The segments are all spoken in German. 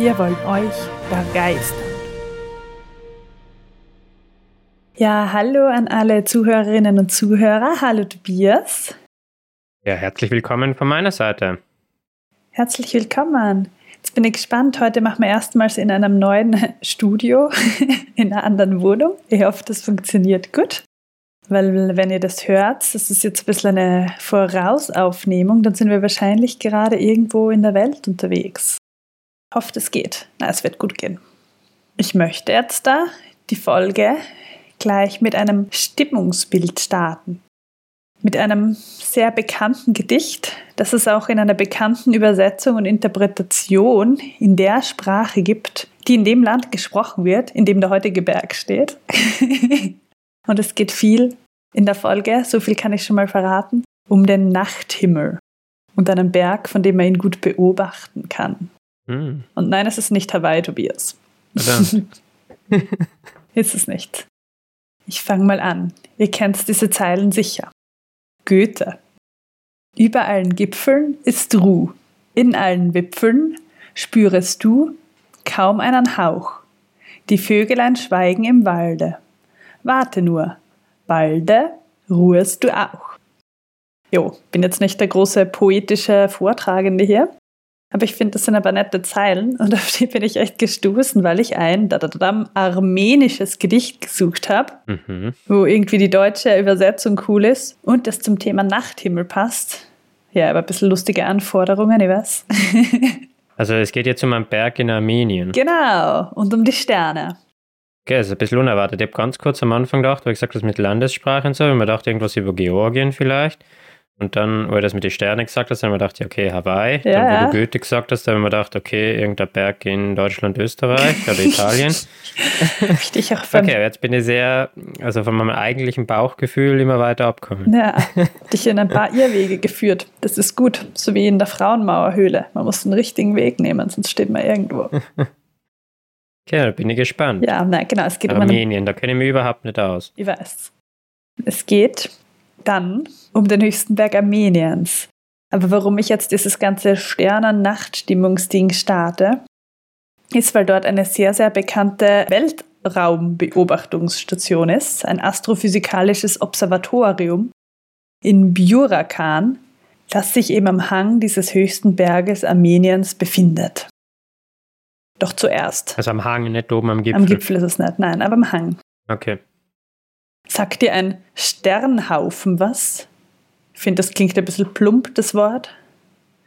Wir wollen euch begeistern. Ja, hallo an alle Zuhörerinnen und Zuhörer. Hallo Tobias. Ja, herzlich willkommen von meiner Seite. Herzlich willkommen. Jetzt bin ich gespannt. Heute machen wir erstmals in einem neuen Studio, in einer anderen Wohnung. Ich hoffe, das funktioniert gut. Weil, wenn ihr das hört, das ist jetzt ein bisschen eine Vorausaufnehmung, dann sind wir wahrscheinlich gerade irgendwo in der Welt unterwegs. Hofft, es geht. Na, es wird gut gehen. Ich möchte jetzt da die Folge gleich mit einem Stimmungsbild starten. Mit einem sehr bekannten Gedicht, das es auch in einer bekannten Übersetzung und Interpretation in der Sprache gibt, die in dem Land gesprochen wird, in dem der heutige Berg steht. und es geht viel in der Folge, so viel kann ich schon mal verraten, um den Nachthimmel und einen Berg, von dem man ihn gut beobachten kann. Hm. Und nein, es ist nicht Hawaii, Tobias. ist es nicht. Ich fange mal an. Ihr kennt diese Zeilen sicher. Goethe. Über allen Gipfeln ist Ruh. In allen Wipfeln spürest du kaum einen Hauch. Die Vögelein schweigen im Walde. Warte nur, balde ruhest du auch. Jo, bin jetzt nicht der große poetische Vortragende hier, aber ich finde, das sind aber nette Zeilen und auf die bin ich echt gestoßen, weil ich ein da, da, da, armenisches Gedicht gesucht habe, mhm. wo irgendwie die deutsche Übersetzung cool ist und das zum Thema Nachthimmel passt. Ja, aber ein bisschen lustige Anforderungen, ich weiß. also es geht jetzt um einen Berg in Armenien. Genau, und um die Sterne. Okay, das ist ein bisschen unerwartet. Ich habe ganz kurz am Anfang gedacht, weil ich gesagt das mit Landessprache und so, und man dachte irgendwas über Georgien vielleicht. Und dann, wo er das mit den Sternen gesagt hat, haben wir gedacht, ja, okay, Hawaii. Ja, dann, wo du Goethe gesagt hast, haben wir gedacht, okay, irgendein Berg in Deutschland, Österreich oder Italien. Richtig auch Okay, jetzt bin ich sehr, also von meinem eigentlichen Bauchgefühl immer weiter abgekommen. Ja, dich in ein paar Irrwege geführt. Das ist gut, so wie in der Frauenmauerhöhle. Man muss den richtigen Weg nehmen, sonst steht man irgendwo. Okay, da bin ich gespannt. Ja, nein, genau. Es geht Armenien, um einen, da kenne ich mich überhaupt nicht aus. Ich weiß. Es geht dann um den höchsten Berg Armeniens. Aber warum ich jetzt dieses ganze Sternen-Nachtstimmungsding starte, ist, weil dort eine sehr, sehr bekannte Weltraumbeobachtungsstation ist, ein astrophysikalisches Observatorium in Bjurakan, das sich eben am Hang dieses höchsten Berges Armeniens befindet. Doch zuerst. Also am Hang, nicht oben am Gipfel. Am Gipfel ist es nicht, nein, aber am Hang. Okay. Sagt dir ein Sternhaufen was? Ich finde, das klingt ein bisschen plump, das Wort.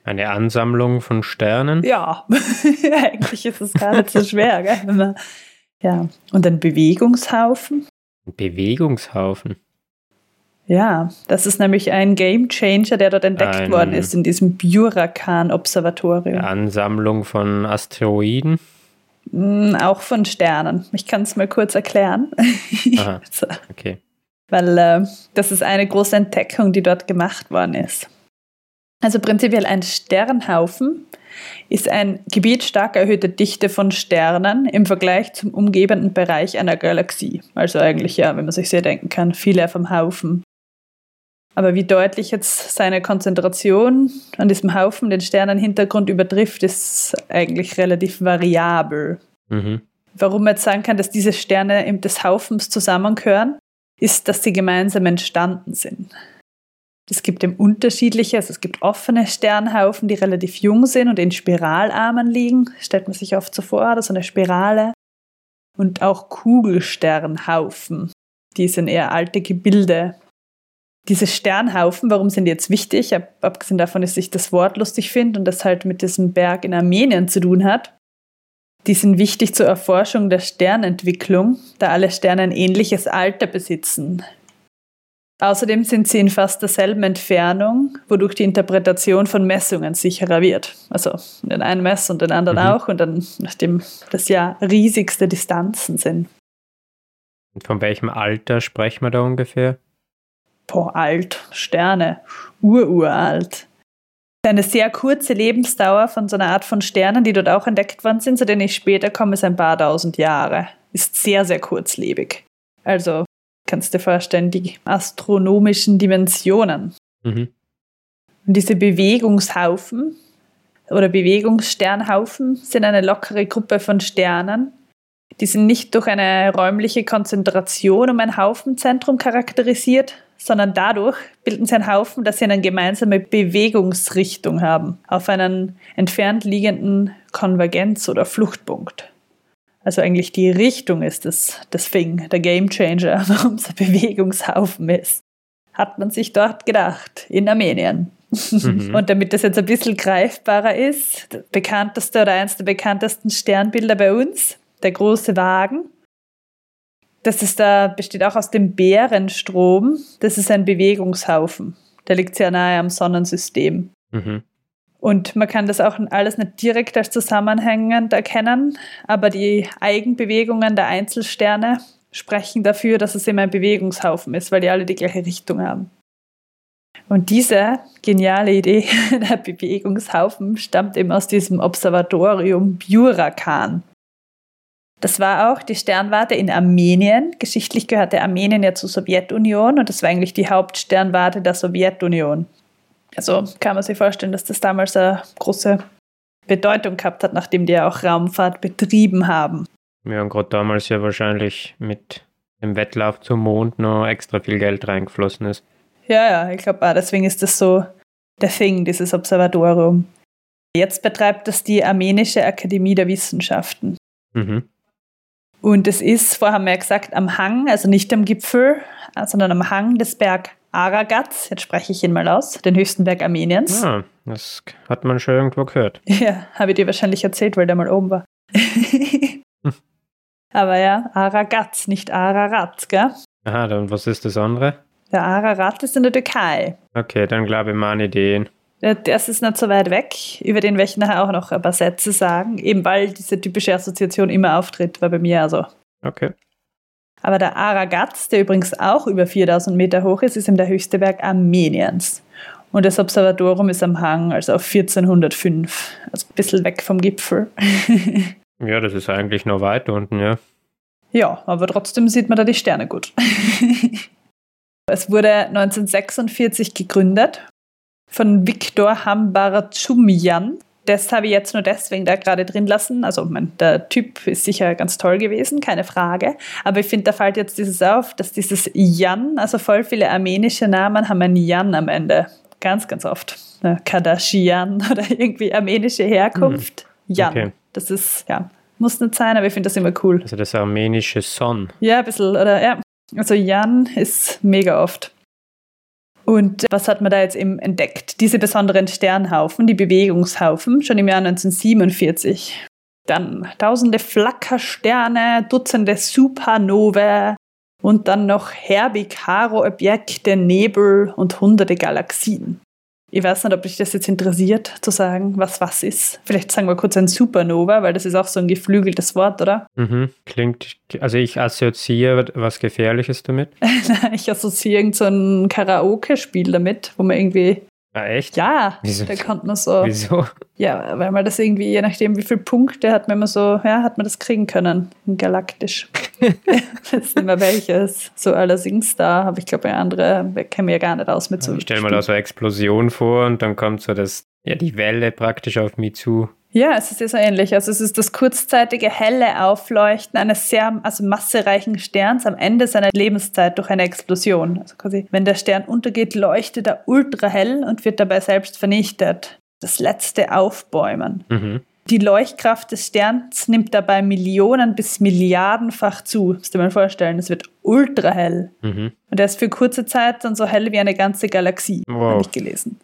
Eine Ansammlung von Sternen? Ja, eigentlich ist es gar nicht so schwer. Gell? Ja, und ein Bewegungshaufen? Ein Bewegungshaufen? Ja, das ist nämlich ein Game Changer, der dort entdeckt ein, worden ist in diesem Burakan-Observatorium. Eine Ansammlung von Asteroiden? Hm, auch von Sternen. Ich kann es mal kurz erklären. Aha, okay. Weil äh, das ist eine große Entdeckung, die dort gemacht worden ist. Also prinzipiell ein Sternhaufen ist ein Gebiet stark erhöhter Dichte von Sternen im Vergleich zum umgebenden Bereich einer Galaxie. Also eigentlich ja, wenn man sich sehr denken kann, viele vom Haufen. Aber wie deutlich jetzt seine Konzentration an diesem Haufen den Sternenhintergrund übertrifft, ist eigentlich relativ variabel. Mhm. Warum man jetzt sagen kann, dass diese Sterne des Haufens zusammengehören, ist, dass sie gemeinsam entstanden sind. Es gibt eben unterschiedliche, also es gibt offene Sternhaufen, die relativ jung sind und in Spiralarmen liegen, stellt man sich oft so vor, so eine Spirale. Und auch Kugelsternhaufen, die sind eher alte Gebilde, diese Sternhaufen, warum sind die jetzt wichtig? Abgesehen davon, dass ich das Wort lustig finde und das halt mit diesem Berg in Armenien zu tun hat. Die sind wichtig zur Erforschung der Sternentwicklung, da alle Sterne ein ähnliches Alter besitzen. Außerdem sind sie in fast derselben Entfernung, wodurch die Interpretation von Messungen sicherer wird. Also den einen messen und den anderen mhm. auch und dann, nachdem das ja riesigste Distanzen sind. Und von welchem Alter sprechen wir da ungefähr? Boah, alt, Sterne, ururalt. Eine sehr kurze Lebensdauer von so einer Art von Sternen, die dort auch entdeckt worden sind, zu denen ich später komme, ist ein paar tausend Jahre. Ist sehr, sehr kurzlebig. Also kannst du dir vorstellen, die astronomischen Dimensionen. Mhm. Und diese Bewegungshaufen oder Bewegungssternhaufen sind eine lockere Gruppe von Sternen. Die sind nicht durch eine räumliche Konzentration um ein Haufenzentrum charakterisiert, sondern dadurch bilden sie einen Haufen, dass sie eine gemeinsame Bewegungsrichtung haben, auf einen entfernt liegenden Konvergenz- oder Fluchtpunkt. Also eigentlich die Richtung ist das, das Thing, der Game Changer, warum es ein Bewegungshaufen ist. Hat man sich dort gedacht, in Armenien. Mhm. Und damit das jetzt ein bisschen greifbarer ist, der bekannteste oder eines der bekanntesten Sternbilder bei uns, der große Wagen. Das ist da, besteht auch aus dem Bärenstrom. Das ist ein Bewegungshaufen. Der liegt sehr nahe am Sonnensystem. Mhm. Und man kann das auch alles nicht direkt als zusammenhängend erkennen, aber die Eigenbewegungen der Einzelsterne sprechen dafür, dass es immer ein Bewegungshaufen ist, weil die alle die gleiche Richtung haben. Und diese geniale Idee der Bewegungshaufen stammt eben aus diesem Observatorium Burakan. Das war auch die Sternwarte in Armenien. Geschichtlich gehörte Armenien ja zur Sowjetunion und das war eigentlich die Hauptsternwarte der Sowjetunion. Also kann man sich vorstellen, dass das damals eine große Bedeutung gehabt hat, nachdem die ja auch Raumfahrt betrieben haben. Ja, und gerade damals ja wahrscheinlich mit dem Wettlauf zum Mond noch extra viel Geld reingeflossen ist. Ja, ja, ich glaube auch, deswegen ist das so der Thing, dieses Observatorium. Jetzt betreibt das die Armenische Akademie der Wissenschaften. Mhm. Und es ist, vorher haben wir ja gesagt, am Hang, also nicht am Gipfel, sondern am Hang des Berg Aragat, jetzt spreche ich ihn mal aus, den höchsten Berg Armeniens. Ah, das hat man schon irgendwo gehört. Ja, habe ich dir wahrscheinlich erzählt, weil der mal oben war. Aber ja, Aragat, nicht Ararat, gell? Aha, dann was ist das andere? Der Ararat ist in der Türkei. Okay, dann glaube ich meine Ideen. Das ist nicht so weit weg, über den werde ich nachher auch noch ein paar Sätze sagen, eben weil diese typische Assoziation immer auftritt, war bei mir also. Okay. Aber der Aragat, der übrigens auch über 4000 Meter hoch ist, ist eben der höchste Berg Armeniens. Und das Observatorium ist am Hang, also auf 1405, also ein bisschen weg vom Gipfel. ja, das ist eigentlich noch weiter unten, ja. Ja, aber trotzdem sieht man da die Sterne gut. es wurde 1946 gegründet von Viktor Hambarchumyan das habe ich jetzt nur deswegen da gerade drin lassen. Also mein, der Typ ist sicher ganz toll gewesen, keine Frage. Aber ich finde, da fällt jetzt dieses auf, dass dieses Jan, also voll viele armenische Namen haben ein Jan am Ende. Ganz, ganz oft. Kardashian oder irgendwie armenische Herkunft. Mhm. Jan. Okay. Das ist, ja, muss nicht sein, aber ich finde das immer cool. Also das armenische Son. Ja, ein bisschen, oder ja. Also Jan ist mega oft. Und was hat man da jetzt eben entdeckt? Diese besonderen Sternhaufen, die Bewegungshaufen, schon im Jahr 1947. Dann tausende Flackersterne, Dutzende Supernovae und dann noch Herbig-Haro-Objekte, Nebel und hunderte Galaxien. Ich weiß nicht, ob dich das jetzt interessiert, zu sagen, was was ist. Vielleicht sagen wir kurz ein Supernova, weil das ist auch so ein geflügeltes Wort, oder? Mhm. Klingt, also ich assoziiere was Gefährliches damit. ich assoziiere irgend so ein Karaoke-Spiel damit, wo man irgendwie Ah, echt? Ja, Wieso? da konnte man so. Wieso? Ja, weil man das irgendwie, je nachdem wie viele Punkte hat man immer so, ja, hat man das kriegen können. Galaktisch. das ist immer welches. So allerdings da habe ich glaube, andere kennen wir ja gar nicht aus mit so. Ich stelle mir da so eine Explosion vor und dann kommt so das, ja, die Welle praktisch auf mich zu. Ja, es ist ja so ähnlich. Also es ist das kurzzeitige helle Aufleuchten eines sehr also massereichen Sterns am Ende seiner Lebenszeit durch eine Explosion. Also quasi, wenn der Stern untergeht, leuchtet er ultrahell und wird dabei selbst vernichtet. Das letzte Aufbäumen. Mhm. Die Leuchtkraft des Sterns nimmt dabei Millionen bis Milliardenfach zu. Musst du dir mal vorstellen, es wird ultrahell. Mhm. Und er ist für kurze Zeit dann so hell wie eine ganze Galaxie, wow. habe ich gelesen.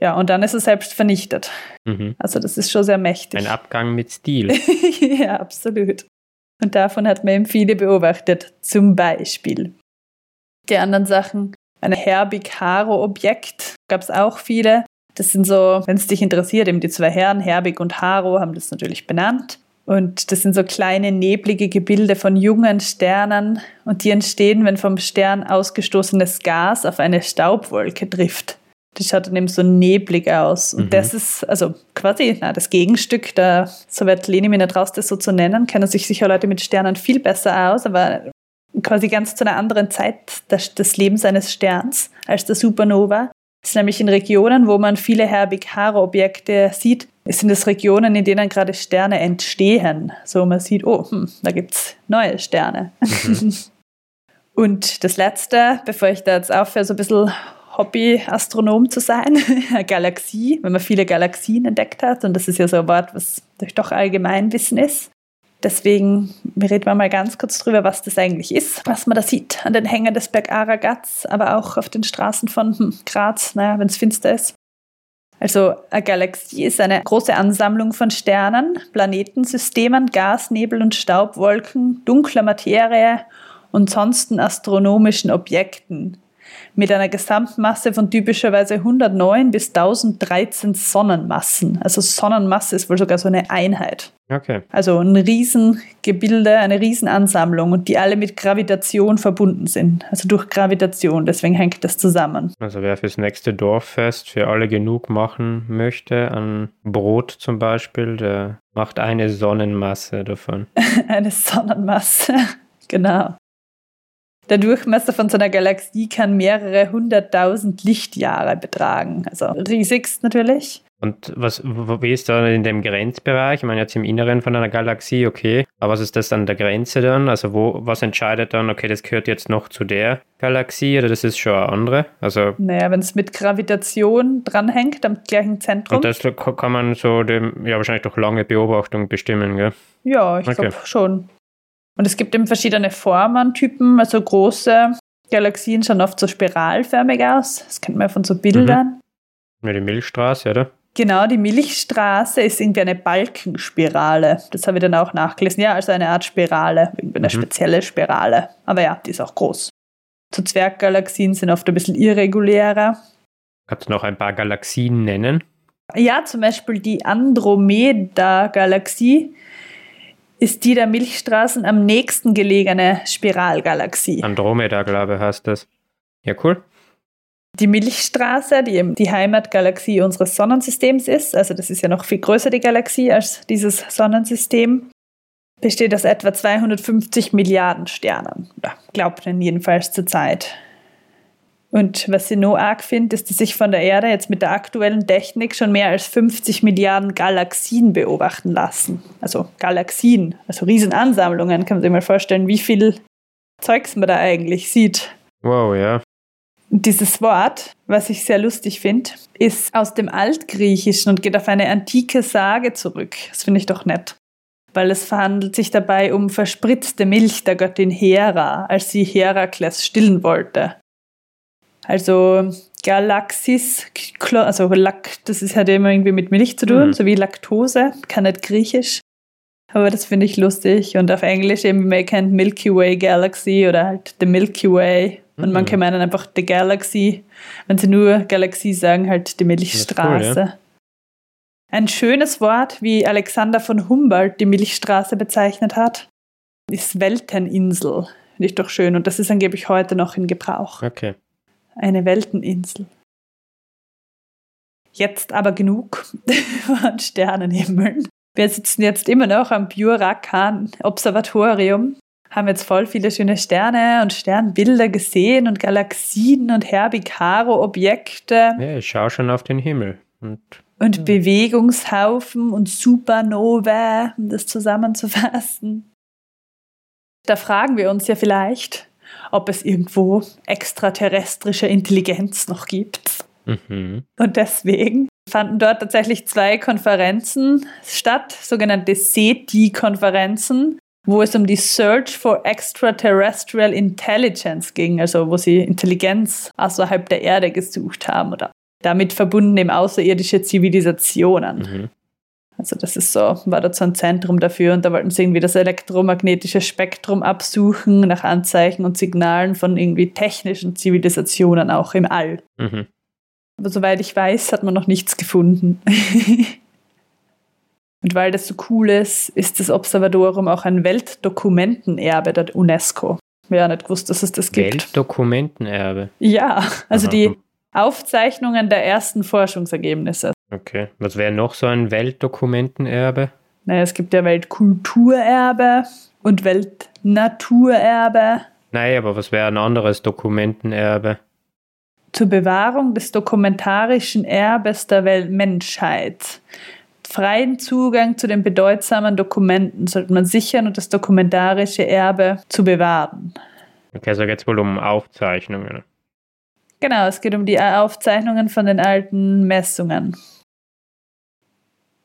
Ja, und dann ist er selbst vernichtet. Mhm. Also das ist schon sehr mächtig. Ein Abgang mit Stil. ja, absolut. Und davon hat man eben viele beobachtet. Zum Beispiel. Die anderen Sachen, Ein Herbig-Haro-Objekt gab es auch viele. Das sind so, wenn es dich interessiert, eben die zwei Herren, Herbig und Haro, haben das natürlich benannt. Und das sind so kleine neblige Gebilde von jungen Sternen und die entstehen, wenn vom Stern ausgestoßenes Gas auf eine Staubwolke trifft. Das schaut dann eben so neblig aus. Und mhm. das ist also quasi na, das Gegenstück, da, so wird Leni mir nicht raus, das so zu nennen, kennen sich sicher Leute mit Sternen viel besser aus, aber quasi ganz zu einer anderen Zeit des, des Lebens eines Sterns als der Supernova. Das ist nämlich in Regionen, wo man viele Herbig-Haro-Objekte sieht, es sind es Regionen, in denen gerade Sterne entstehen. So man sieht, oh, hm, da gibt es neue Sterne. Mhm. Und das Letzte, bevor ich da jetzt aufhöre, so ein bisschen Hobby-Astronom zu sein, eine Galaxie, wenn man viele Galaxien entdeckt hat. Und das ist ja so ein Wort, was durch doch Allgemeinwissen ist. Deswegen reden wir mal ganz kurz drüber, was das eigentlich ist, was man da sieht an den Hängen des Berg Aragats, aber auch auf den Straßen von Graz, naja, wenn es finster ist. Also eine Galaxie ist eine große Ansammlung von Sternen, Planetensystemen, Gas, Nebel und Staubwolken, dunkler Materie und sonsten astronomischen Objekten mit einer Gesamtmasse von typischerweise 109 bis 1013 Sonnenmassen. Also Sonnenmasse ist wohl sogar so eine Einheit. Okay. Also ein Riesengebilde, eine Riesenansammlung und die alle mit Gravitation verbunden sind. Also durch Gravitation, deswegen hängt das zusammen. Also wer fürs nächste Dorffest für alle genug machen möchte, an Brot zum Beispiel, der macht eine Sonnenmasse davon. eine Sonnenmasse, genau. Der Durchmesser von so einer Galaxie kann mehrere hunderttausend Lichtjahre betragen. Also riesigst natürlich. Und was, wie ist da in dem Grenzbereich? Ich meine, jetzt im Inneren von einer Galaxie, okay. Aber was ist das an der Grenze dann? Also, wo, was entscheidet dann, okay, das gehört jetzt noch zu der Galaxie oder das ist schon eine andere? Also, naja, wenn es mit Gravitation dranhängt, am gleichen Zentrum. Und das kann man so dem, ja, wahrscheinlich durch lange Beobachtung bestimmen, gell? Ja, ich okay. glaube schon. Und es gibt eben verschiedene Formen, Typen, also große Galaxien schauen oft so spiralförmig aus. Das kennt man von so Bildern. Mhm. Ja, die Milchstraße, oder? Genau, die Milchstraße ist irgendwie eine Balkenspirale. Das habe ich dann auch nachgelesen. Ja, also eine Art Spirale, irgendwie eine mhm. spezielle Spirale. Aber ja, die ist auch groß. So Zwerggalaxien sind oft ein bisschen irregulärer. Kannst du noch ein paar Galaxien nennen? Ja, zum Beispiel die Andromeda-Galaxie ist die der Milchstraßen am nächsten gelegene Spiralgalaxie. Andromeda, glaube ich, heißt das. Ja, cool. Die Milchstraße, die eben die Heimatgalaxie unseres Sonnensystems ist, also das ist ja noch viel größer die Galaxie als dieses Sonnensystem, besteht aus etwa 250 Milliarden Sternen. Oder glaubt man jedenfalls zur Zeit. Und was ich noch arg finde, ist, dass sich von der Erde jetzt mit der aktuellen Technik schon mehr als 50 Milliarden Galaxien beobachten lassen. Also Galaxien, also Riesenansammlungen. Kann man sich mal vorstellen, wie viel Zeugs man da eigentlich sieht. Wow, ja. Dieses Wort, was ich sehr lustig finde, ist aus dem Altgriechischen und geht auf eine antike Sage zurück. Das finde ich doch nett. Weil es verhandelt sich dabei um verspritzte Milch der Göttin Hera, als sie Herakles stillen wollte. Also Galaxis, also Lack, das ist halt immer irgendwie mit Milch zu tun, mhm. so wie Laktose, kann nicht griechisch. Aber das finde ich lustig. Und auf Englisch eben, man kennt Milky Way Galaxy oder halt The Milky Way. Und mhm. manche meinen einfach The Galaxy. Wenn sie nur Galaxie sagen, halt die Milchstraße. Cool, ja. Ein schönes Wort, wie Alexander von Humboldt die Milchstraße bezeichnet hat, ist Welteninsel. Finde ich doch schön. Und das ist angeblich heute noch in Gebrauch. Okay eine Welteninsel. Jetzt aber genug von Sternenhimmeln. Wir sitzen jetzt immer noch am Bjurakan Observatorium, haben jetzt voll viele schöne Sterne und Sternbilder gesehen und Galaxien und Herbig-Haro-Objekte. Ja, ich schaue schon auf den Himmel. Und, und Bewegungshaufen und Supernovae, um das zusammenzufassen. Da fragen wir uns ja vielleicht, ob es irgendwo extraterrestrische Intelligenz noch gibt. Mhm. Und deswegen fanden dort tatsächlich zwei Konferenzen statt, sogenannte SETI-Konferenzen, wo es um die Search for Extraterrestrial Intelligence ging, also wo sie Intelligenz außerhalb der Erde gesucht haben oder damit verbunden eben außerirdische Zivilisationen. Mhm. Also das ist so, war da so ein Zentrum dafür und da wollten sie irgendwie das elektromagnetische Spektrum absuchen nach Anzeichen und Signalen von irgendwie technischen Zivilisationen auch im All. Mhm. Aber soweit ich weiß, hat man noch nichts gefunden. und weil das so cool ist, ist das Observatorium auch ein Weltdokumentenerbe der UNESCO. Ja, nicht gewusst, dass es das gibt. Weltdokumentenerbe? Ja, also Aha. die Aufzeichnungen der ersten Forschungsergebnisse. Okay. Was wäre noch so ein Weltdokumentenerbe? Naja, es gibt ja Weltkulturerbe und Weltnaturerbe. Nein, aber was wäre ein anderes Dokumentenerbe? Zur Bewahrung des dokumentarischen Erbes der Weltmenschheit. Freien Zugang zu den bedeutsamen Dokumenten sollte man sichern und das dokumentarische Erbe zu bewahren. Okay, also geht es wohl um Aufzeichnungen. Genau, es geht um die Aufzeichnungen von den alten Messungen.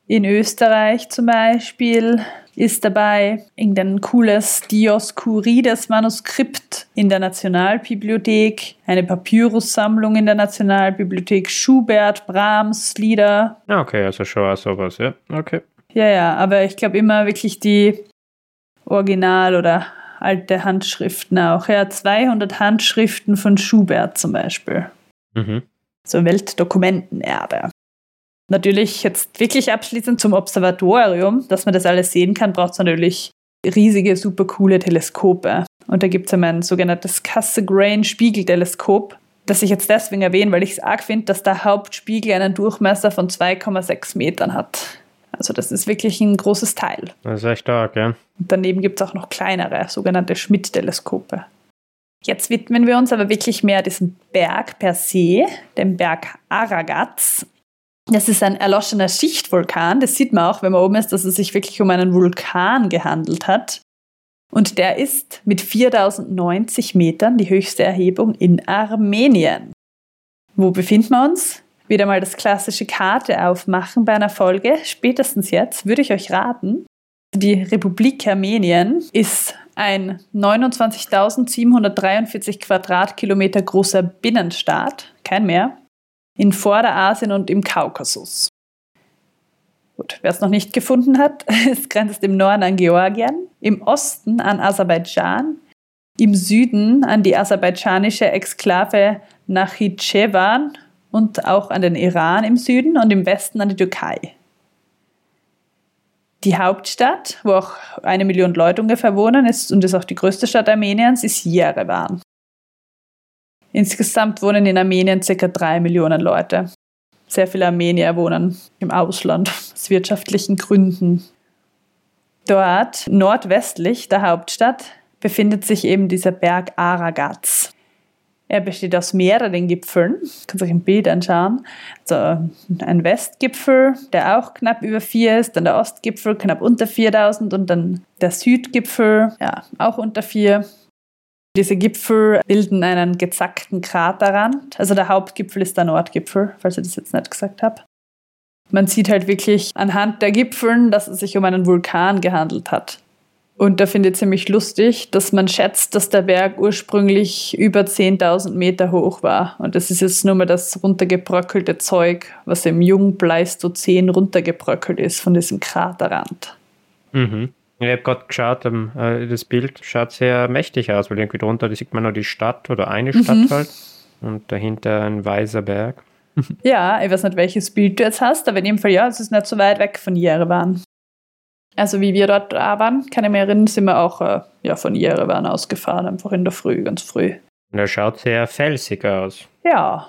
In Österreich zum Beispiel ist dabei irgendein cooles Dioskurides Manuskript in der Nationalbibliothek, eine Papyrussammlung in der Nationalbibliothek, Schubert, Brahms, Lieder. Ah, okay, also schon auch sowas, ja. Okay. Ja, ja, aber ich glaube immer wirklich die Original- oder alte Handschriften auch. Ja, 200 Handschriften von Schubert zum Beispiel. Mhm. So Weltdokumentenerbe. Natürlich jetzt wirklich abschließend zum Observatorium, dass man das alles sehen kann, braucht es natürlich riesige, super coole Teleskope. Und da gibt es einmal ein sogenanntes Cassegrain-Spiegelteleskop, das ich jetzt deswegen erwähne, weil ich es arg finde, dass der Hauptspiegel einen Durchmesser von 2,6 Metern hat. Also das ist wirklich ein großes Teil. Das ist echt stark, ja. Und daneben gibt es auch noch kleinere, sogenannte Schmidt-Teleskope. Jetzt widmen wir uns aber wirklich mehr diesem Berg per se, dem Berg Aragats. Das ist ein erloschener Schichtvulkan. Das sieht man auch, wenn man oben ist, dass es sich wirklich um einen Vulkan gehandelt hat. Und der ist mit 4090 Metern die höchste Erhebung in Armenien. Wo befinden wir uns? Wieder mal das klassische Karte aufmachen bei einer Folge. Spätestens jetzt würde ich euch raten, die Republik Armenien ist ein 29.743 Quadratkilometer großer Binnenstaat, kein mehr, in Vorderasien und im Kaukasus. Gut, wer es noch nicht gefunden hat, es grenzt im Norden an Georgien, im Osten an Aserbaidschan, im Süden an die aserbaidschanische Exklave Nachitschewan und auch an den Iran im Süden und im Westen an die Türkei. Die Hauptstadt, wo auch eine Million Leute ungefähr wohnen, ist und ist auch die größte Stadt Armeniens, ist Jerewan. Insgesamt wohnen in Armenien ca. drei Millionen Leute. Sehr viele Armenier wohnen im Ausland aus wirtschaftlichen Gründen. Dort, nordwestlich der Hauptstadt, befindet sich eben dieser Berg Aragats. Er besteht aus mehreren Gipfeln. Du kannst euch ein Bild anschauen. Also ein Westgipfel, der auch knapp über 4 ist, dann der Ostgipfel knapp unter 4000 und dann der Südgipfel, ja, auch unter 4. Diese Gipfel bilden einen gezackten Kraterrand. Also der Hauptgipfel ist der Nordgipfel, falls ich das jetzt nicht gesagt habe. Man sieht halt wirklich anhand der Gipfeln, dass es sich um einen Vulkan gehandelt hat. Und da finde ich ziemlich lustig, dass man schätzt, dass der Berg ursprünglich über 10.000 Meter hoch war. Und das ist jetzt nur mal das runtergebröckelte Zeug, was im Jungpleistozän runtergebröckelt ist von diesem Kraterrand. Mhm. Ich habe gerade geschaut, ähm, äh, das Bild schaut sehr mächtig aus, weil irgendwie drunter da sieht man noch die Stadt oder eine Stadt mhm. halt und dahinter ein weißer Berg. ja, ich weiß nicht, welches Bild du jetzt hast, aber in jedem Fall ja, es ist nicht so weit weg von Jerewan. Also wie wir dort waren, kann ich mich erinnern, sind wir auch äh, ja, von Jerewan ausgefahren, einfach in der Früh, ganz früh. Und er schaut sehr felsig aus. Ja,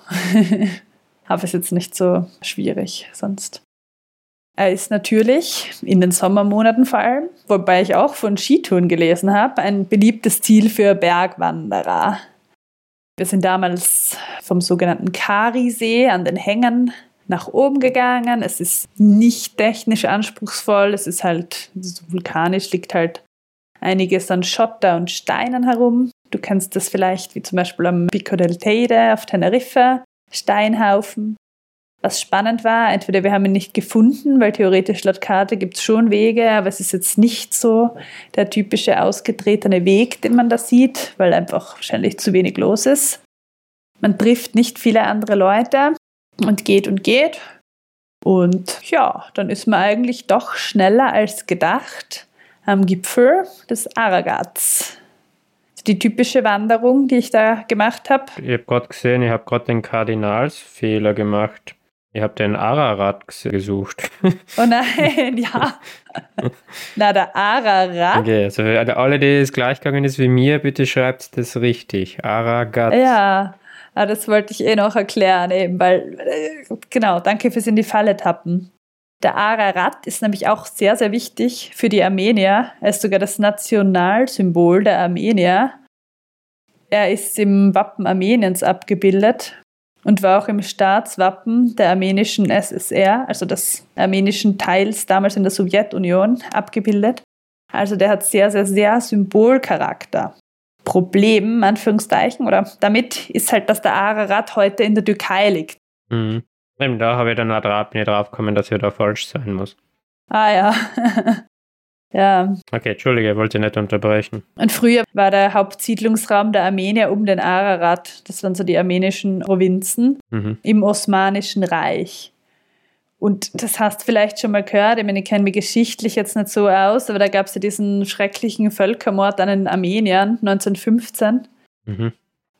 aber ist jetzt nicht so schwierig sonst. Er ist natürlich in den Sommermonaten vor allem, wobei ich auch von Skitouren gelesen habe, ein beliebtes Ziel für Bergwanderer. Wir sind damals vom sogenannten Kari-See an den Hängen nach oben gegangen. Es ist nicht technisch anspruchsvoll, es ist halt vulkanisch, liegt halt einiges an Schotter und Steinen herum. Du kennst das vielleicht wie zum Beispiel am Pico del Teide auf Teneriffa, Steinhaufen. Was spannend war, entweder wir haben ihn nicht gefunden, weil theoretisch laut Karte gibt es schon Wege, aber es ist jetzt nicht so der typische ausgetretene Weg, den man da sieht, weil einfach wahrscheinlich zu wenig los ist. Man trifft nicht viele andere Leute und geht und geht. Und ja, dann ist man eigentlich doch schneller als gedacht am Gipfel des Aragats. Die typische Wanderung, die ich da gemacht habe. Ich habe gerade gesehen, ich habe gerade den Kardinalsfehler gemacht. Ich habe den Ararat gesucht. Oh nein, ja. Na, der Ararat. Okay, also für alle, die es gleich gegangen ist wie mir, bitte schreibt das richtig. Aragat. Ja, ah, das wollte ich eh noch erklären, eben, weil, äh, genau, danke fürs in die Falle tappen. Der Ararat ist nämlich auch sehr, sehr wichtig für die Armenier. Er ist sogar das Nationalsymbol der Armenier. Er ist im Wappen Armeniens abgebildet und war auch im Staatswappen der armenischen SSR, also des armenischen Teils damals in der Sowjetunion, abgebildet. Also der hat sehr, sehr, sehr Symbolcharakter. Problem, Anführungszeichen, oder damit ist halt, dass der Ararat heute in der Türkei liegt. Mhm. Da habe ich dann auch drauf, bin ich drauf dass er da falsch sein muss. Ah ja. Ja. Okay, Entschuldige, ich wollte nicht unterbrechen. Und früher war der Hauptsiedlungsraum der Armenier um den Ararat. Das waren so die armenischen Provinzen mhm. im Osmanischen Reich. Und das hast du vielleicht schon mal gehört, ich meine, ich kenne mich geschichtlich jetzt nicht so aus, aber da gab es ja diesen schrecklichen Völkermord an den Armeniern 1915, mhm.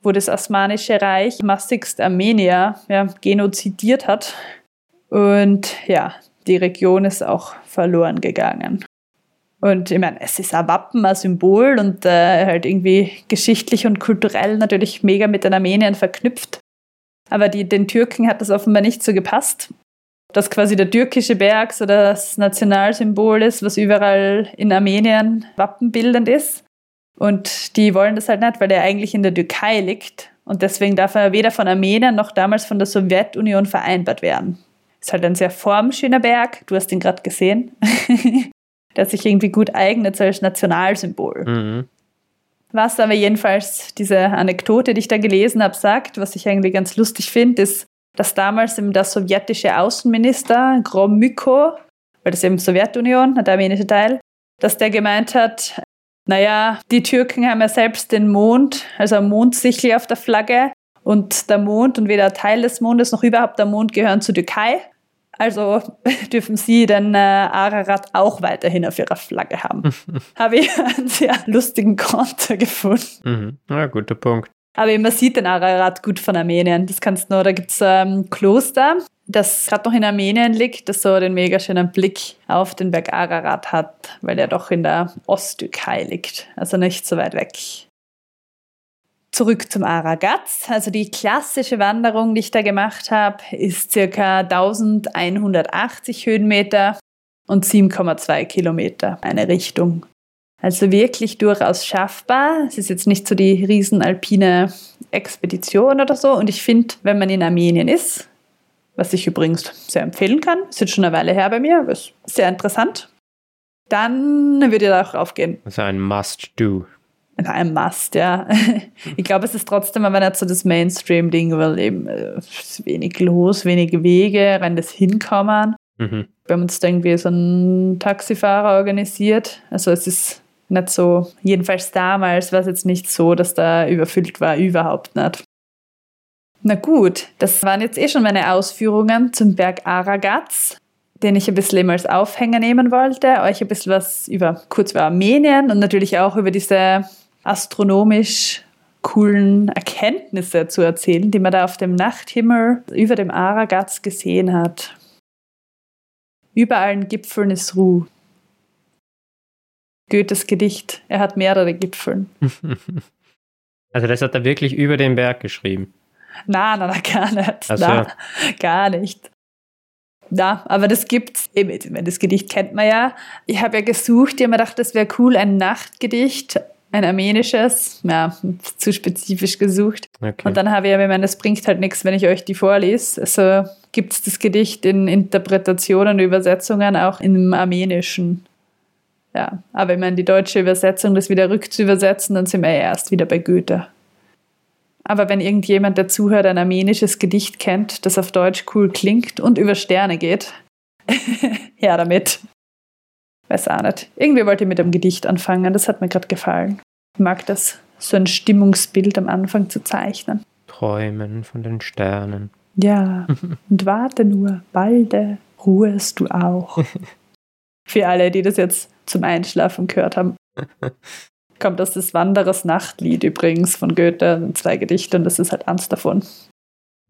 wo das Osmanische Reich massigst Armenier ja, genozidiert hat. Und ja, die Region ist auch verloren gegangen. Und ich meine, es ist ein Wappen, ein Symbol und äh, halt irgendwie geschichtlich und kulturell natürlich mega mit den Armeniern verknüpft. Aber die, den Türken hat das offenbar nicht so gepasst. Dass quasi der türkische Berg so das Nationalsymbol ist, was überall in Armenien wappenbildend ist. Und die wollen das halt nicht, weil der eigentlich in der Türkei liegt. Und deswegen darf er weder von Armenien noch damals von der Sowjetunion vereinbart werden. Ist halt ein sehr formschöner Berg. Du hast ihn gerade gesehen. der sich irgendwie gut eignet als Nationalsymbol. Mhm. Was aber jedenfalls diese Anekdote, die ich da gelesen habe, sagt, was ich eigentlich ganz lustig finde, ist, dass damals der sowjetische Außenminister Gromyko, weil das eben Sowjetunion, der armenische Teil, dass der gemeint hat, naja, die Türken haben ja selbst den Mond, also ein Mondsichel auf der Flagge und der Mond und weder Teil des Mondes noch überhaupt der Mond gehören zur Türkei. Also dürfen Sie den äh, Ararat auch weiterhin auf Ihrer Flagge haben. Habe ich einen sehr lustigen Konter gefunden. Mhm. Ja, guter Punkt. Aber man sieht den Ararat gut von Armenien. Das kannst du, da gibt es ein ähm, Kloster, das gerade noch in Armenien liegt, das so den mega schönen Blick auf den Berg Ararat hat, weil er doch in der Osttürkei liegt, also nicht so weit weg. Zurück zum Aragaz. Also die klassische Wanderung, die ich da gemacht habe, ist circa 1180 Höhenmeter und 7,2 Kilometer eine Richtung. Also wirklich durchaus schaffbar. Es ist jetzt nicht so die riesenalpine Expedition oder so. Und ich finde, wenn man in Armenien ist, was ich übrigens sehr empfehlen kann, ist jetzt schon eine Weile her bei mir, aber ist sehr interessant, dann würde ich da auch raufgehen. Also ein Must-Do ein Must, ja. Ich glaube, es ist trotzdem aber nicht so das Mainstream-Ding, weil eben äh, wenig los, wenige Wege, rein das Hinkommen. Mhm. Wir haben uns da irgendwie so einen Taxifahrer organisiert. Also es ist nicht so, jedenfalls damals war es jetzt nicht so, dass da überfüllt war, überhaupt nicht. Na gut, das waren jetzt eh schon meine Ausführungen zum Berg Aragaz den ich ein bisschen eben als Aufhänger nehmen wollte, euch ein bisschen was über kurz über Armenien und natürlich auch über diese astronomisch coolen Erkenntnisse zu erzählen, die man da auf dem Nachthimmel über dem Aragaz gesehen hat. Über allen Gipfeln ist Ruhe. Goethes Gedicht, er hat mehrere Gipfeln. Also das hat er wirklich über den Berg geschrieben. Nein, nein, gar nicht. So. Na, gar nicht. Ja, aber das gibt's. Das Gedicht kennt man ja. Ich habe ja gesucht, ich habe mir gedacht, das wäre cool, ein Nachtgedicht ein armenisches, ja, zu spezifisch gesucht. Okay. Und dann habe ich aber gemeint, es bringt halt nichts, wenn ich euch die vorlese. Also gibt es das Gedicht in Interpretationen und Übersetzungen auch im Armenischen. Ja, aber ich meine, die deutsche Übersetzung, das wieder rückzuübersetzen, dann sind wir ja erst wieder bei Goethe. Aber wenn irgendjemand, der zuhört, ein armenisches Gedicht kennt, das auf Deutsch cool klingt und über Sterne geht, her damit. Weiß auch nicht. Irgendwie wollte ich mit einem Gedicht anfangen, das hat mir gerade gefallen. Mag das, so ein Stimmungsbild am Anfang zu zeichnen. Träumen von den Sternen. Ja, und warte nur, balde ruhest du auch. Für alle, die das jetzt zum Einschlafen gehört haben. Kommt aus des Wanderers Nachtlied übrigens von Goethe, zwei Gedichte und das ist halt eins davon.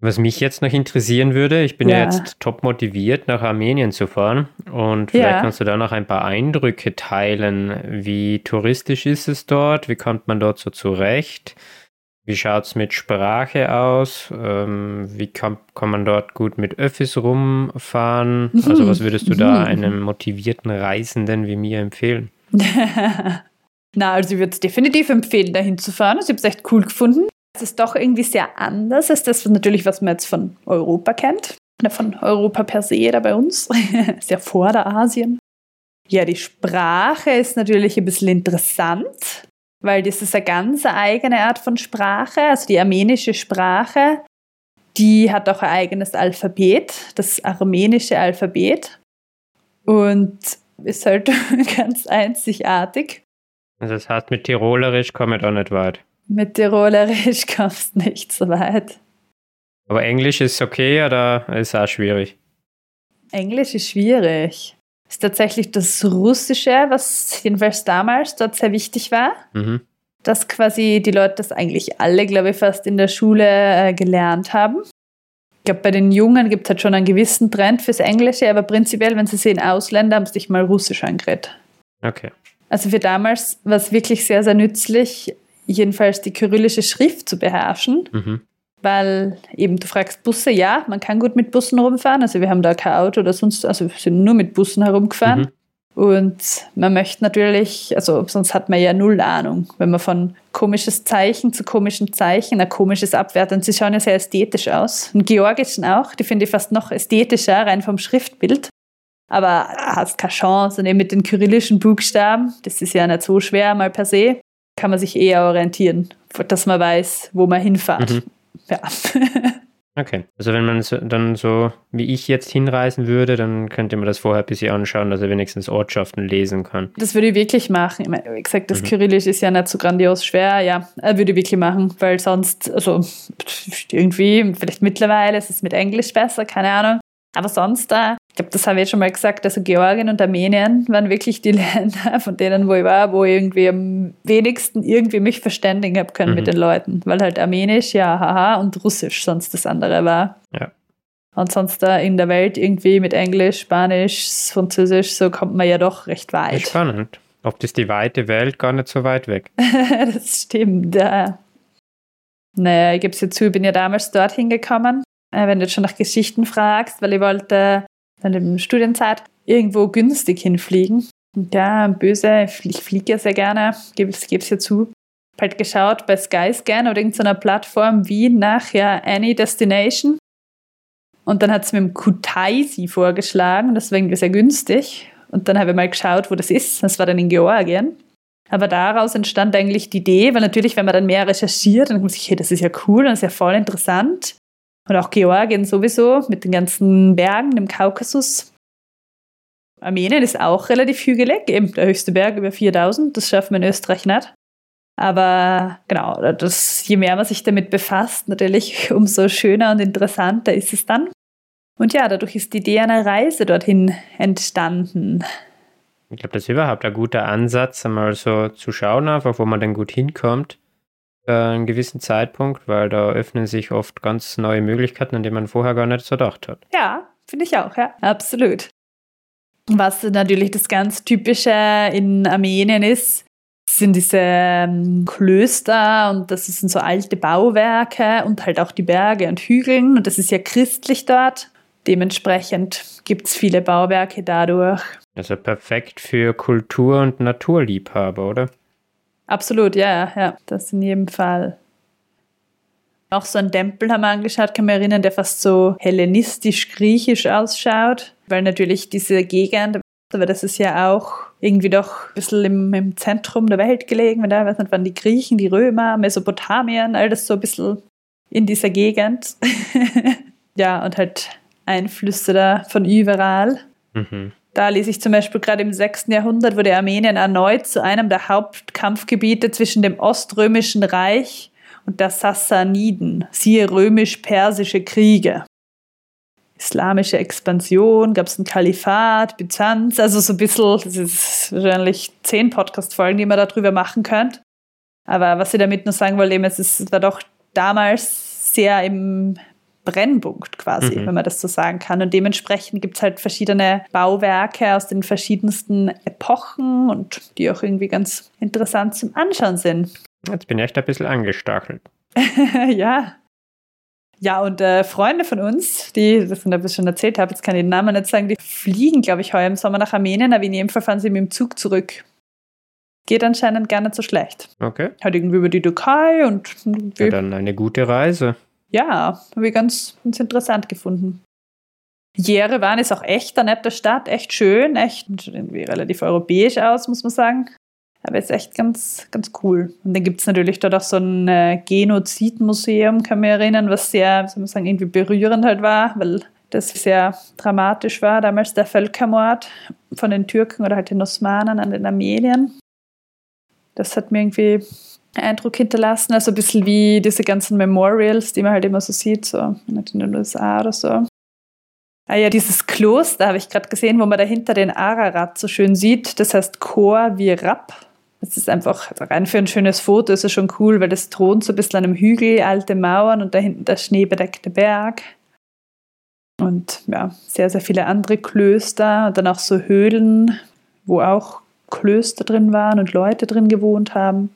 Was mich jetzt noch interessieren würde, ich bin ja, ja jetzt top motiviert, nach Armenien zu fahren. Und vielleicht ja. kannst du da noch ein paar Eindrücke teilen. Wie touristisch ist es dort? Wie kommt man dort so zurecht? Wie schaut es mit Sprache aus? Ähm, wie kann, kann man dort gut mit Öffis rumfahren? Also was würdest du da einem motivierten Reisenden wie mir empfehlen? Na, also ich würde es definitiv empfehlen, dahin zu fahren. Also ich habe es echt cool gefunden. Es ist doch irgendwie sehr anders als das natürlich, was man jetzt von Europa kennt. Von Europa per se da bei uns. ist ja Vorderasien. Ja, die Sprache ist natürlich ein bisschen interessant, weil das ist eine ganz eigene Art von Sprache. Also die armenische Sprache, die hat auch ein eigenes Alphabet, das armenische Alphabet. Und ist halt ganz einzigartig. Also das heißt, mit Tirolerisch kommen wir da nicht weit. Mit Tirolerisch kommst du nicht so weit. Aber Englisch ist okay oder ist auch schwierig? Englisch ist schwierig. Ist tatsächlich das Russische, was jedenfalls damals dort sehr wichtig war. Mhm. Dass quasi die Leute das eigentlich alle, glaube ich, fast in der Schule äh, gelernt haben. Ich glaube, bei den Jungen gibt es halt schon einen gewissen Trend fürs Englische, aber prinzipiell, wenn sie sehen Ausländer, haben sie sich mal Russisch angeredet. Okay. Also für damals war es wirklich sehr, sehr nützlich, jedenfalls die kyrillische Schrift zu beherrschen. Mhm. Weil eben, du fragst Busse, ja, man kann gut mit Bussen rumfahren. Also wir haben da kein Auto oder sonst, also wir sind nur mit Bussen herumgefahren. Mhm. Und man möchte natürlich, also sonst hat man ja null Ahnung, wenn man von komisches Zeichen zu komischen Zeichen, ein komisches abwertet. Und sie schauen ja sehr ästhetisch aus. Und georgischen auch, die finde ich fast noch ästhetischer, rein vom Schriftbild. Aber hast keine Chance. Und eben mit den kyrillischen Buchstaben, das ist ja nicht so schwer mal per se, kann man sich eher orientieren, dass man weiß, wo man hinfährt. Mhm. Ja. okay, also wenn man dann so wie ich jetzt hinreisen würde, dann könnte man das vorher ein bisschen anschauen, dass er wenigstens Ortschaften lesen kann. Das würde ich wirklich machen. Ich meine, wie gesagt, das mhm. Kyrillisch ist ja nicht so grandios schwer. Ja, würde ich wirklich machen, weil sonst, also irgendwie, vielleicht mittlerweile ist es mit Englisch besser, keine Ahnung. Aber sonst, ich glaube, das habe ich jetzt schon mal gesagt, also Georgien und Armenien waren wirklich die Länder, von denen, wo ich war, wo ich irgendwie am wenigsten irgendwie mich verständigen habe können mhm. mit den Leuten. Weil halt Armenisch, ja, haha, und Russisch sonst das andere war. Ja. Und sonst da in der Welt irgendwie mit Englisch, Spanisch, Französisch, so kommt man ja doch recht weit. Spannend. Ob das die weite Welt gar nicht so weit weg. das stimmt, ja. Naja, ich gebe es dir zu, ich bin ja damals dorthin gekommen äh, wenn du jetzt schon nach Geschichten fragst, weil ich wollte dann in der Studienzeit irgendwo günstig hinfliegen. Und ja, böse, ich fliege ja sehr gerne, gebe es ja zu. Ich halt geschaut bei Skyscan oder irgendeiner Plattform Wien nach ja, Any Destination. Und dann hat es mir im Kutaisi vorgeschlagen, das war irgendwie sehr günstig. Und dann habe ich mal geschaut, wo das ist. Das war dann in Georgien. Aber daraus entstand eigentlich die Idee, weil natürlich, wenn man dann mehr recherchiert, dann man sich, hey, das ist ja cool, das ist ja voll interessant. Und auch Georgien sowieso mit den ganzen Bergen im Kaukasus. Armenien ist auch relativ hügelig, eben der höchste Berg über 4000, das schaffen wir in Österreich nicht. Aber genau, das, je mehr man sich damit befasst, natürlich umso schöner und interessanter ist es dann. Und ja, dadurch ist die Idee einer Reise dorthin entstanden. Ich glaube, das ist überhaupt ein guter Ansatz, einmal so zu schauen, einfach wo man dann gut hinkommt einen gewissen Zeitpunkt, weil da öffnen sich oft ganz neue Möglichkeiten, an die man vorher gar nicht so gedacht hat. Ja, finde ich auch, ja, absolut. Was natürlich das ganz Typische in Armenien ist, sind diese ähm, Klöster und das sind so alte Bauwerke und halt auch die Berge und Hügeln und das ist ja christlich dort. Dementsprechend gibt es viele Bauwerke dadurch. Also perfekt für Kultur- und Naturliebhaber, oder? Absolut, ja, ja, das in jedem Fall. Auch so ein Tempel haben wir angeschaut, kann man erinnern, der fast so hellenistisch-griechisch ausschaut, weil natürlich diese Gegend, aber das ist ja auch irgendwie doch ein bisschen im, im Zentrum der Welt gelegen, wenn da, weiß nicht, waren die Griechen, die Römer, Mesopotamien, all das so ein bisschen in dieser Gegend. ja, und halt Einflüsse da von überall. Mhm. Da lese ich zum Beispiel gerade im 6. Jahrhundert wurde Armenien erneut zu einem der Hauptkampfgebiete zwischen dem Oströmischen Reich und der Sassaniden, siehe römisch-persische Kriege. islamische Expansion, gab es ein Kalifat, Byzanz, also so ein bisschen, das ist wahrscheinlich zehn Podcast-Folgen, die man darüber machen könnt. Aber was ich damit nur sagen wollte, es, es war doch damals sehr im Brennpunkt quasi, mhm. wenn man das so sagen kann. Und dementsprechend gibt es halt verschiedene Bauwerke aus den verschiedensten Epochen und die auch irgendwie ganz interessant zum Anschauen sind. Jetzt bin ich echt ein bisschen angestachelt. ja. Ja, und äh, Freunde von uns, die, das ich bisschen erzählt habe, jetzt kann ich den Namen nicht sagen, die fliegen, glaube ich, heuer im Sommer nach Armenien, aber in jedem Fall fahren sie mit dem Zug zurück. Geht anscheinend gar nicht so schlecht. Okay. Halt irgendwie über die Türkei und. Ja, dann eine gute Reise. Ja, habe ich ganz, ganz interessant gefunden. Jerewan ist auch echt eine nette Stadt, echt schön, echt irgendwie relativ europäisch aus, muss man sagen. Aber ist echt ganz, ganz cool. Und dann gibt es natürlich dort auch so ein äh, Genozidmuseum, kann man erinnern, was sehr, soll man sagen, irgendwie berührend halt war, weil das sehr dramatisch war, damals der Völkermord von den Türken oder halt den Osmanen an den Armeniern. Das hat mir irgendwie Eindruck hinterlassen, also ein bisschen wie diese ganzen Memorials, die man halt immer so sieht, so in den USA oder so. Ah ja, dieses Kloster habe ich gerade gesehen, wo man dahinter den Ararat so schön sieht. Das heißt Chor Virab. Das ist einfach rein für ein schönes Foto ist es schon cool, weil das thront so ein bisschen an einem Hügel, alte Mauern und da hinten der schneebedeckte Berg. Und ja, sehr, sehr viele andere Klöster und dann auch so Höhlen, wo auch Klöster drin waren und Leute drin gewohnt haben.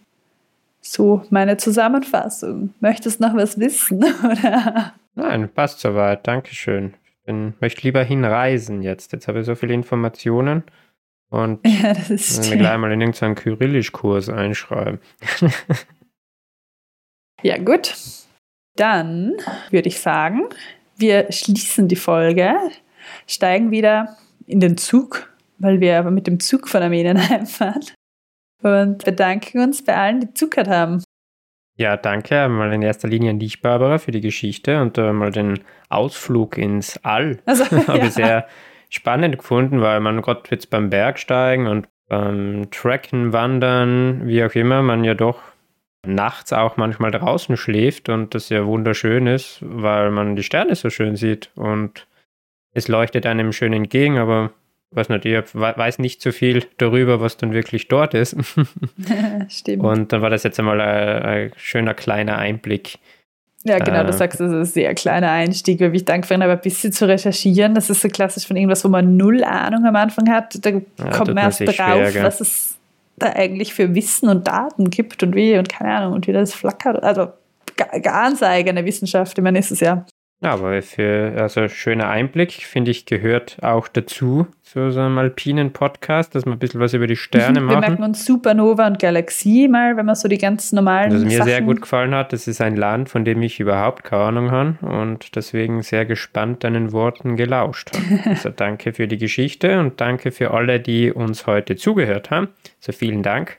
So meine Zusammenfassung. Möchtest du noch was wissen? Oder? Nein, passt soweit. Dankeschön. Ich möchte lieber hinreisen jetzt. Jetzt habe ich so viele Informationen. Und ja, das ist mir gleich mal in irgendeinen Kyrillisch-Kurs einschreiben. ja, gut. Dann würde ich sagen, wir schließen die Folge, steigen wieder in den Zug, weil wir aber mit dem Zug von Armenien heimfahren und bedanken uns bei allen, die zugehört haben. Ja, danke mal in erster Linie an dich, Barbara, für die Geschichte und äh, mal den Ausflug ins All. Also, Habe ja. ich sehr spannend gefunden, weil man gerade jetzt beim Bergsteigen und beim Trekken, Wandern, wie auch immer, man ja doch nachts auch manchmal draußen schläft und das ja wunderschön ist, weil man die Sterne so schön sieht und es leuchtet einem schön entgegen, aber weiß nicht, ich weiß nicht so viel darüber, was dann wirklich dort ist. Stimmt. Und dann war das jetzt einmal ein, ein schöner kleiner Einblick ja, genau, äh, du sagst, das ist ein sehr kleiner Einstieg, weil ich danke für aber ein bisschen zu recherchieren. Das ist so klassisch von irgendwas, wo man null Ahnung am Anfang hat. Da ja, kommt man erst drauf, schwer, was es da eigentlich für Wissen und Daten gibt und wie und keine Ahnung und wie das flackert. Also ganz eigene Wissenschaft, ich meine, ist es ja. Ja, aber für, also schöner Einblick, finde ich, gehört auch dazu, zu so einem alpinen Podcast, dass wir ein bisschen was über die Sterne machen. Wir merken uns Supernova und Galaxie mal, wenn man so die ganz normalen. Was mir Sachen sehr gut gefallen hat, das ist ein Land, von dem ich überhaupt keine Ahnung habe und deswegen sehr gespannt deinen Worten gelauscht habe. Also danke für die Geschichte und danke für alle, die uns heute zugehört haben. So vielen Dank.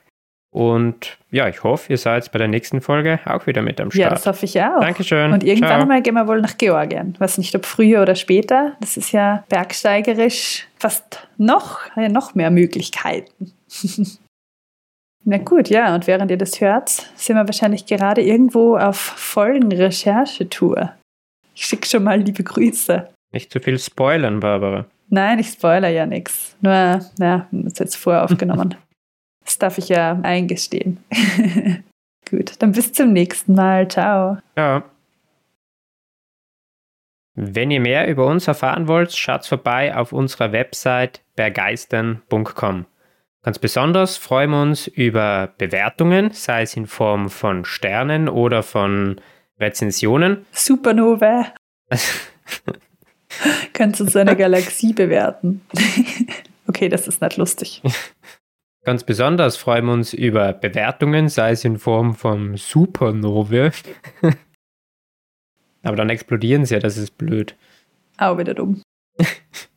Und ja, ich hoffe, ihr seid bei der nächsten Folge auch wieder mit am Start. Ja, das hoffe ich auch. Dankeschön. Und irgendwann Ciao. mal gehen wir wohl nach Georgien. Weiß nicht, ob früher oder später. Das ist ja bergsteigerisch fast noch, ja, noch mehr Möglichkeiten. Na gut, ja, und während ihr das hört, sind wir wahrscheinlich gerade irgendwo auf vollen Recherchetour. Ich schicke schon mal liebe Grüße. Nicht zu viel spoilern, Barbara. Nein, ich spoiler ja nichts. Nur, ja, es jetzt vorher aufgenommen. Das darf ich ja eingestehen. Gut, dann bis zum nächsten Mal. Ciao. Ja. Wenn ihr mehr über uns erfahren wollt, schaut vorbei auf unserer Website bergeistern.com. Ganz besonders freuen wir uns über Bewertungen, sei es in Form von Sternen oder von Rezensionen. Supernova. Kannst du so eine Galaxie bewerten? okay, das ist nicht lustig. Ganz besonders freuen wir uns über Bewertungen, sei es in Form von Supernovae. Aber dann explodieren sie ja, das ist blöd. Auch wieder dumm.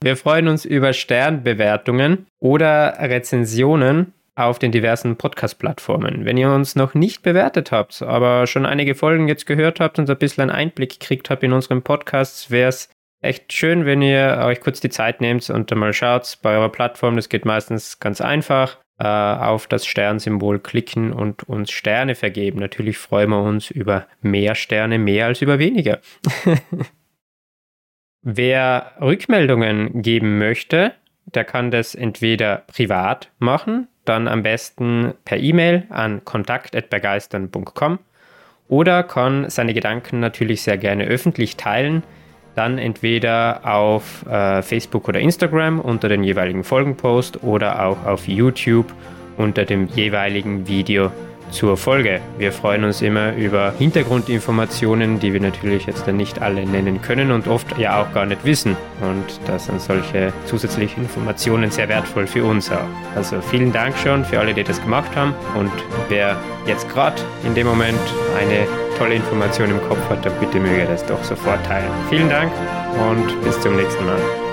Wir freuen uns über Sternbewertungen oder Rezensionen auf den diversen Podcast-Plattformen. Wenn ihr uns noch nicht bewertet habt, aber schon einige Folgen jetzt gehört habt und ein bisschen einen Einblick gekriegt habt in unseren Podcasts, wäre es echt schön, wenn ihr euch kurz die Zeit nehmt und mal schaut bei eurer Plattform. Das geht meistens ganz einfach äh, auf das Sternsymbol klicken und uns Sterne vergeben. Natürlich freuen wir uns über mehr Sterne, mehr als über weniger. Wer Rückmeldungen geben möchte, der kann das entweder privat machen, dann am besten per E-Mail an kontakt.begeistern.com oder kann seine Gedanken natürlich sehr gerne öffentlich teilen, dann entweder auf äh, Facebook oder Instagram unter den jeweiligen Folgenpost oder auch auf YouTube unter dem jeweiligen Video zur Folge. Wir freuen uns immer über Hintergrundinformationen, die wir natürlich jetzt dann nicht alle nennen können und oft ja auch gar nicht wissen. Und das sind solche zusätzlichen Informationen sehr wertvoll für uns auch. Also vielen Dank schon für alle, die das gemacht haben. Und wer jetzt gerade in dem Moment eine tolle Information im Kopf hat, dann bitte möge das doch sofort teilen. Vielen Dank und bis zum nächsten Mal.